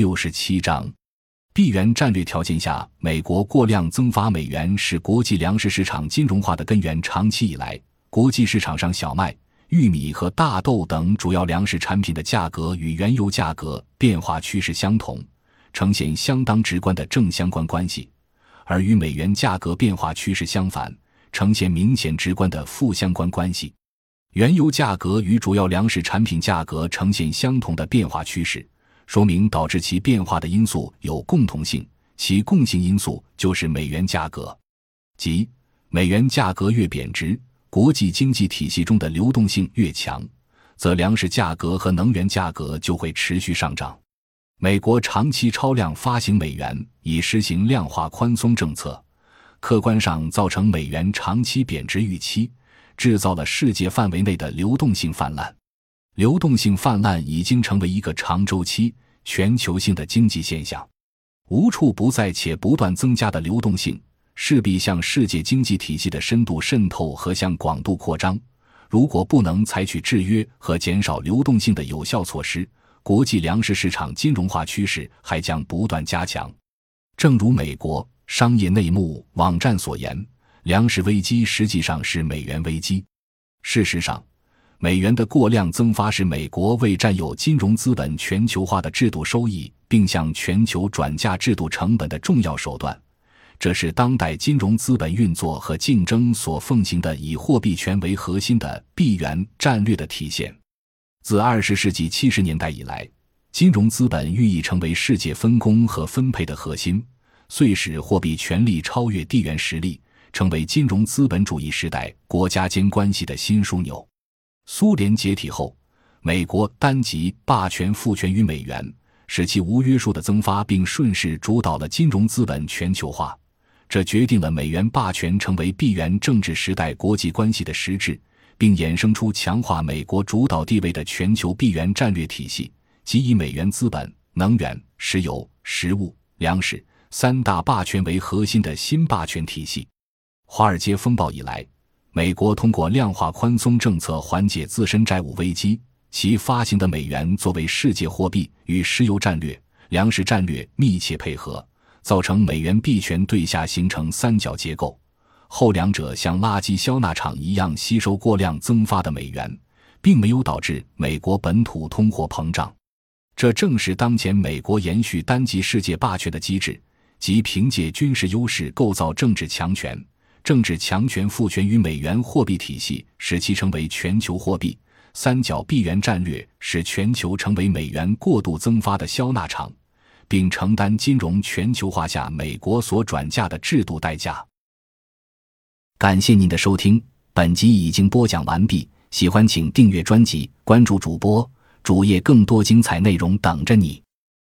六十七章。币元战略条件下，美国过量增发美元是国际粮食市场金融化的根源。长期以来，国际市场上小麦、玉米和大豆等主要粮食产品的价格与原油价格变化趋势相同，呈现相当直观的正相关关系；而与美元价格变化趋势相反，呈现明显直观的负相关关系。原油价格与主要粮食产品价格呈现相同的变化趋势。说明导致其变化的因素有共同性，其共性因素就是美元价格，即美元价格越贬值，国际经济体系中的流动性越强，则粮食价格和能源价格就会持续上涨。美国长期超量发行美元，以实行量化宽松政策，客观上造成美元长期贬值预期，制造了世界范围内的流动性泛滥。流动性泛滥已经成为一个长周期、全球性的经济现象，无处不在且不断增加的流动性，势必向世界经济体系的深度渗透和向广度扩张。如果不能采取制约和减少流动性的有效措施，国际粮食市场金融化趋势还将不断加强。正如美国商业内幕网站所言，粮食危机实际上是美元危机。事实上。美元的过量增发是美国为占有金融资本全球化的制度收益，并向全球转嫁制度成本的重要手段。这是当代金融资本运作和竞争所奉行的以货币权为核心的币元战略的体现。自二十世纪七十年代以来，金融资本寓意成为世界分工和分配的核心，遂使货币权力超越地缘实力，成为金融资本主义时代国家间关系的新枢纽。苏联解体后，美国单极霸权赋权于美元，使其无约束的增发，并顺势主导了金融资本全球化。这决定了美元霸权成为币元政治时代国际关系的实质，并衍生出强化美国主导地位的全球币元战略体系，即以美元资本、能源、石油、食物、粮食三大霸权为核心的新霸权体系。华尔街风暴以来。美国通过量化宽松政策缓解自身债务危机，其发行的美元作为世界货币与石油战略、粮食战略密切配合，造成美元币权对下形成三角结构。后两者像垃圾消纳场一样吸收过量增发的美元，并没有导致美国本土通货膨胀。这正是当前美国延续单极世界霸权的机制，即凭借军事优势构造政治强权。政治强权赋权于美元货币体系，使其成为全球货币。三角币元战略使全球成为美元过度增发的消纳场，并承担金融全球化下美国所转嫁的制度代价。感谢您的收听，本集已经播讲完毕。喜欢请订阅专辑，关注主播主页，更多精彩内容等着你。